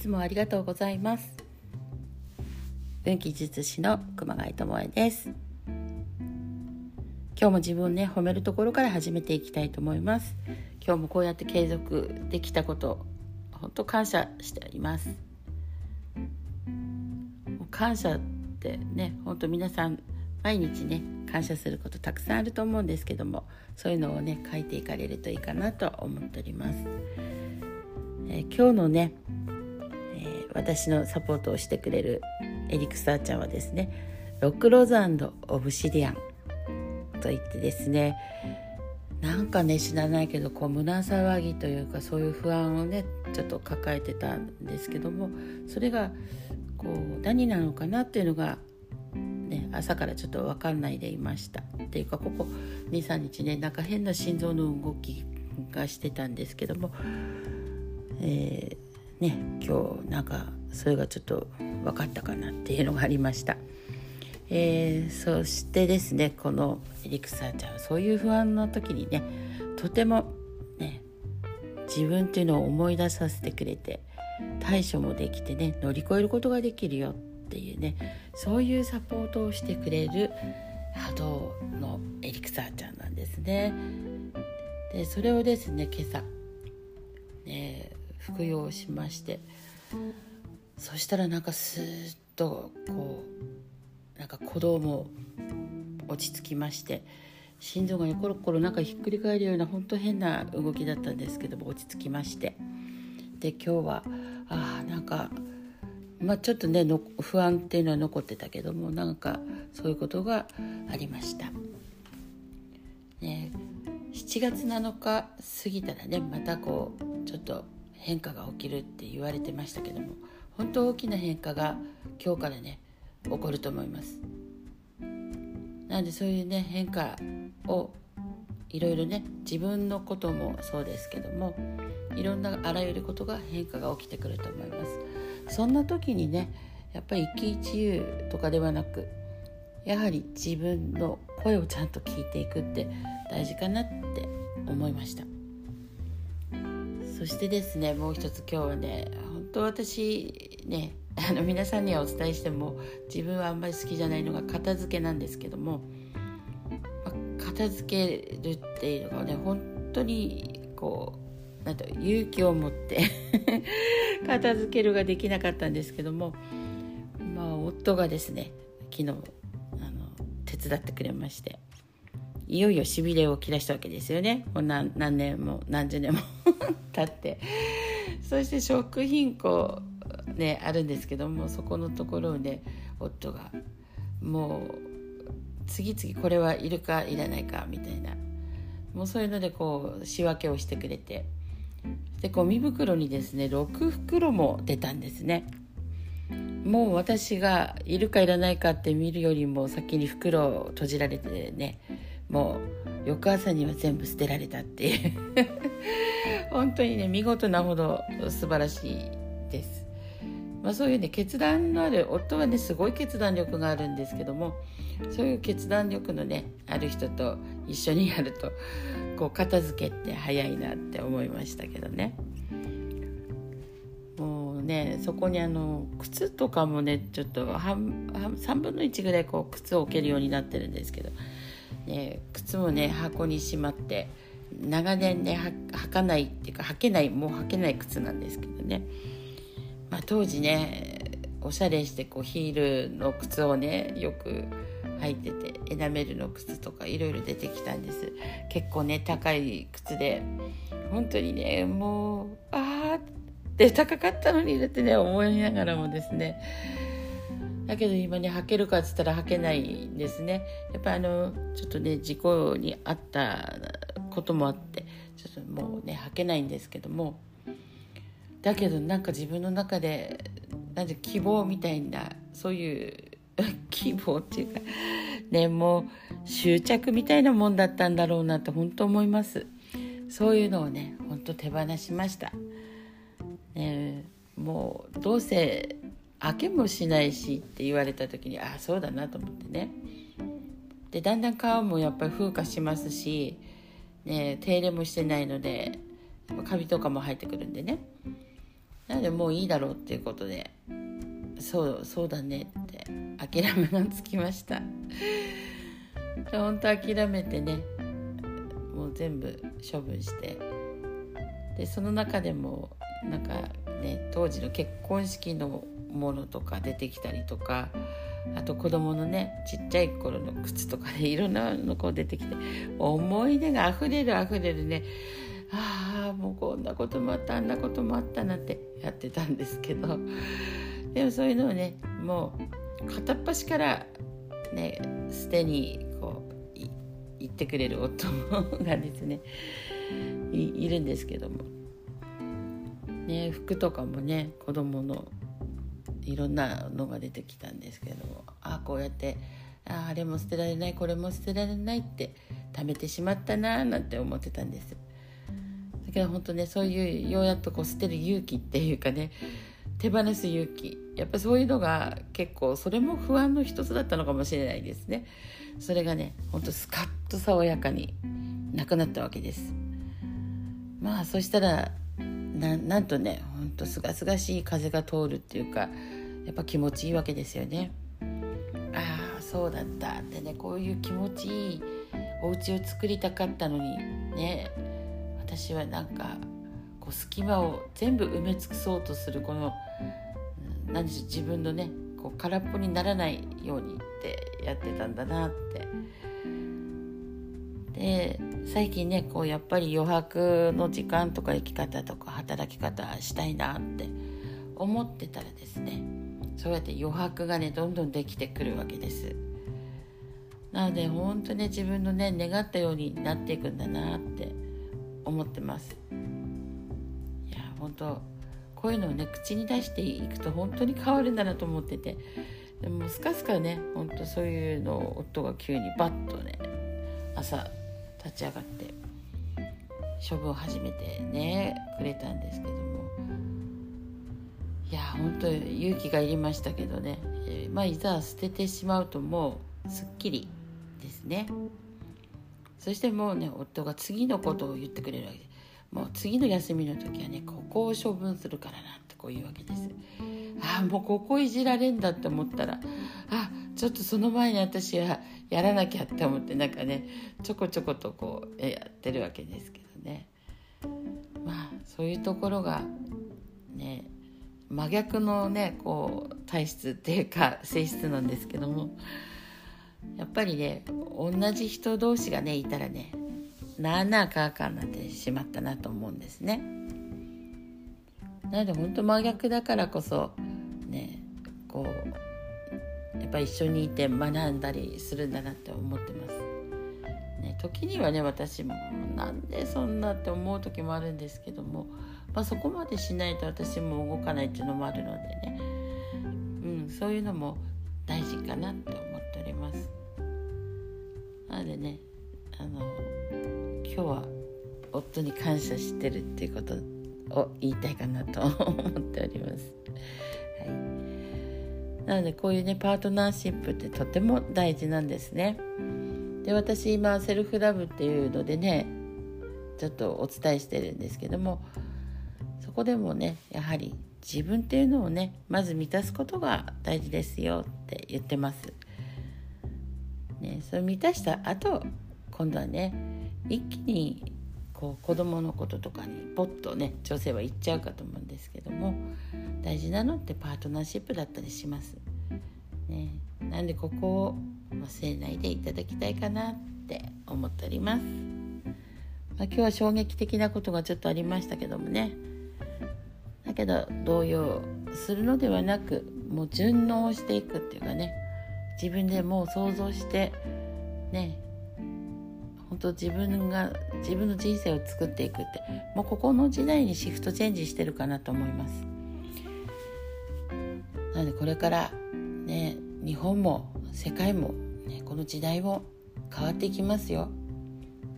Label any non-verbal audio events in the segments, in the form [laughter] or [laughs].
つもありがとうございます。運気術師の熊谷智恵です。今日も自分をね褒めるところから始めていきたいと思います。今日もこうやって継続できたこと本当感謝しています。感謝ってね本当皆さん毎日ね感謝することたくさんあると思うんですけどもそういうのをね書いていかれるといいかなと思っております、えー、今日のね、私のサポートをしてくれるエリクサーちゃんはですねロックローズオブシディアンといってですねなんかね知らないけどこう胸騒ぎというかそういう不安をねちょっと抱えてたんですけどもそれがこう何なのかなっていうのがね、朝からちょっと分かんないでいました。っていうかここ23日ねなんか変な心臓の動きがしてたんですけども、えー、ね今日なんかそれがちょっと分かったかなっていうのがありました。えー、そしてですねこのエリクサーちゃんはそういう不安の時にねとてもね自分っていうのを思い出させてくれて対処もできてね乗り越えることができるよっていうねそういうサポートをしてくれる波動のエリクサーちゃんなんですね。でそれをですね今朝、服用しまして。そしたらなんかスーッとこうなんか鼓動も落ち着きまして。心臓がねコロコロなんかひっくり返るような本当変な動きだったんですけども落ち着きまして。で今日はあなんかまあ、ちょっとねの不安っていうのは残ってたけどもなんかそういうことがありました。ね、7月7日過ぎたらねまたこうちょっと変化が起きるって言われてましたけども本当大きな変化が今日からね起こると思います。なんでそういうね変化をいろいろね自分のこともそうですけどもいろんなあらゆることが変化が起きてくると思います。そんな時にねやっぱり一喜一憂とかではなくやはり自分の声をちゃんと聞いていくって大事かなって思いましたそしてですねもう一つ今日はね本当私ねあの皆さんにはお伝えしても自分はあんまり好きじゃないのが片付けなんですけども、まあ、片付けるっていうのがね本当にこうなんと勇気を持って [laughs] 片付けるができなかったんですけども、まあ、夫がですね昨日あの手伝ってくれましていよいよしびれを切らしたわけですよね。もう何何年も何十年も [laughs] 経って。そして食品庫ねあるんですけどもそこのところをね夫がもう次々これはいるかいらないかみたいな。もうそういうのでこう仕分けをしてくれて。でゴミ袋にですね6袋も出たんですね。もう私がいるかいらないかって見るよりも先に袋を閉じられてねもう翌朝には全部捨てられたっていう。[laughs] 本当にね見事なほど素晴らしいです、まあ、そういうね決断のある夫はねすごい決断力があるんですけどもそういう決断力のねある人と一緒にやるとこう片付けって早いなって思いましたけどね。もうねそこにあの靴とかもねちょっと半3分の1ぐらいこう靴を置けるようになってるんですけど、ね、靴もね箱にしまって長年ね履かないっていうか履けないもう履けない靴なんですけどね、まあ、当時ねおしゃれしてこうヒールの靴をねよく履いててエナメルの靴とかいろいろ出てきたんです。結構ね高い靴で本当にねもうああって高かったのにだってね思いながらもですね。だけど今ね履けるかっつったら履けないんですね。やっぱあのちょっとね事故にあったこともあってちょっともうね履けないんですけども。だけどなんか自分の中でなんで希望みたいなそういう [laughs] 希望っていうかねもう執着みたいなもんだったんだろうなって本当思います。そういうのをね本当手放しました、ね、もうどうせ開けもしないしって言われた時にああそうだなと思ってね。でだんだん皮もやっぱり風化しますし、ね、手入れもしてないのでカビとかも入ってくるんでね。なんでもういいだろうっていうことでそうそうだねって諦めがつきました。本当諦めてねもう全部処分して。でその中でもなんかね当時の結婚式のものとか出てきたりとかあと子供のねちっちゃい頃の靴とかねいろんなのこう出てきて思い出があふれるあふれるねああもうこんなこともあったあんなこともあったなんてやってたんですけどでもそういうのをねもう片っ端からね捨てにこう言ってくれる夫がですねいるんですけども、ね、服とかもね子供のいろんなのが出てきたんですけどもああこうやってああれも捨てられないこれも捨てられないって貯めてしまったなーなんて思ってたんです。だけど本当ねそういうようやっとこう捨てる勇気っていうかね手放す勇気。やっぱそういうのが結構それも不安の一つだったのかもしれないですね。それがねほんとスカッと爽やかになくなったわけです。まあそしたらなんとねほんとすがすがしい風が通るっていうかやっぱ気持ちいいわけですよね。ああそうだった。ってねこういう気持ちいいお家を作りたかったのにね。私はなんかこう隙間を全部埋め尽くそうとするこの何でしょう自分のねこう空っぽにならないようにってやってたんだなって。で最近ねこうやっぱり余白の時間とか生き方とか働き方したいなって思ってたらですねそうやって余白がねどんどんできてくるわけです。なので本当ね自分のね願ったようになっていくんだなって思ってます。いや本当こういうのをね口に出していくと本当に変わるんだなと思ってて。でもスカスカね本当そういうのを夫が急にバッとね朝立ち上がって処分を始めてねくれたんですけども。本当勇気がいりましたけどね、えー、まあいざ捨ててしまうともうすっきりですね。そしてもうね夫が次のことを言ってくれるわけ。でもう次の休みの時はねここを処分するからなってこう言うわけです。ああもうここいじられんだって思ったらあちょっとその前に私はやらなきゃって思ってなんかねちょこちょことこうやってるわけですけどね。まあそういうところが真逆のねこう体質っていうか性質なんですけどもやっぱりね同じ人同士がねいたらねなあなあかあかになってしまったなと思うんですね。なので本当真逆だからこそねこうやっぱ一緒にいて学んだりするんだなって思ってます。ね、時にはね私もなんでそんなって思う時もあるんですけども、まあ、そこまでしないと私も動かないっていうのもあるのでね、うん、そういうのも大事かなって思っております。なのでねあの今日は夫に感謝してるっていうことを言いたいかなと思っております。はい、なのでこういうねパートナーシップってとても大事なんですね。で私今セルフラブっていうのでねちょっとお伝えしてるんですけどもそこでもねやはり自分っていうのをねまず満たすことが大事ですよって言ってます。ね、それ満たした後今度はね一気にこう子供のこととかにポッとね女性は言っちゃうかと思うんですけども大事なのってパートナーシップだったりします。ね、なんでここを忘れないでいただきたいかなって思っております。まあ、今日は衝撃的なことがちょっとありましたけどもねだけど動揺するのではなくもう順応していくっていうかね自分でもう想像してね本当自分が自分の人生を作っていくってもうここの時代にシフトチェンジしてるかなと思います。なのでこれからね日本も世界も、ね、この時代も変わっていきますよ。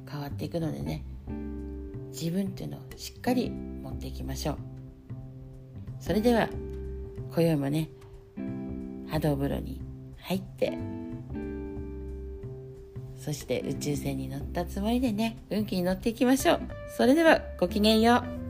変わっていくのでね自分っていうのをしっかり持っていきましょう。それでは今宵もね波動風呂に入ってそして宇宙船に乗ったつもりでね運気に乗っていきましょう。それではごきげんよう。